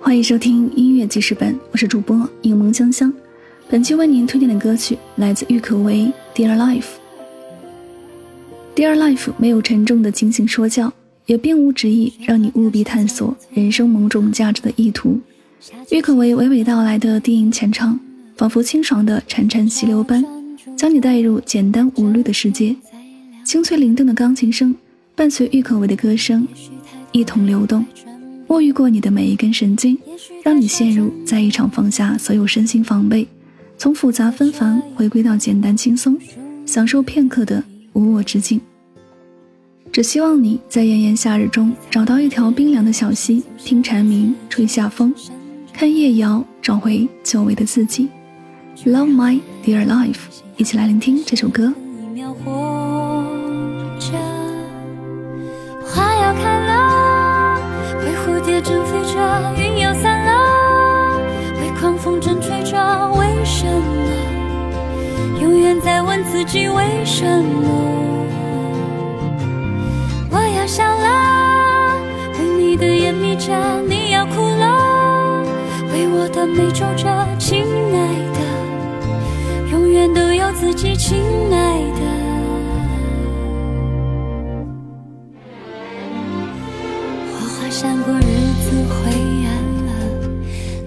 欢迎收听音乐记事本，我是主播柠檬香香。本期为您推荐的歌曲来自郁可唯《Dear Life》。Dear Life 没有沉重的警醒说教，也并无执意让你务必探索人生某种价值的意图。郁可唯娓娓道来的低吟浅唱，仿佛清爽的潺潺溪流般，将你带入简单无虑的世界。清脆灵动的钢琴声伴随郁可唯的歌声，一同流动，沐浴过你的每一根神经，让你陷入在一场放下所有身心防备，从复杂纷繁回归到简单轻松，享受片刻的无我之境。只希望你在炎炎夏日中找到一条冰凉的小溪，听蝉鸣，吹夏风，看夜摇，找回久违的自己。Love my dear life，一起来聆听这首歌。问自己为什么？我要笑了，为你的眼眯着，你要哭了，为我的眉皱着，亲爱的，永远都有自己，亲爱的。闪过，日子灰暗了，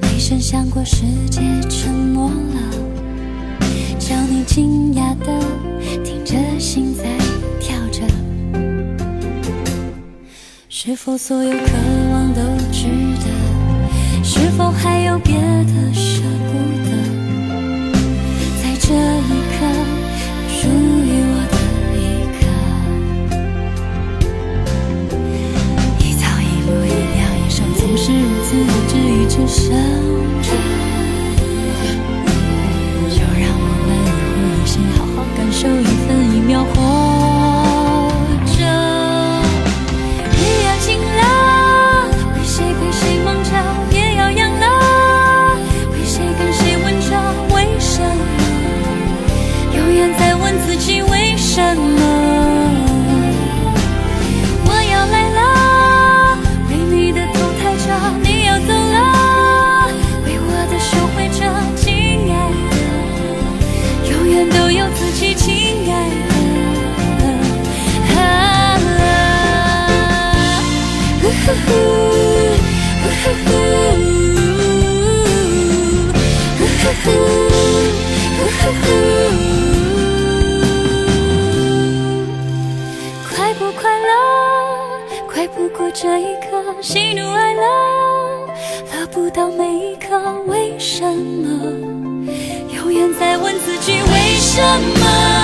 雷声响过，世界沉默了，叫惊讶的听着心在跳着，是否所有渴望都值得？是否还有别的舍不得？在这一刻，属于我的一刻，一草一木一鸟一生，总是如此，治一直生着。手一。不快乐？快不过这一刻喜怒哀乐乐不到每一刻为什么？永远在问自己为什么？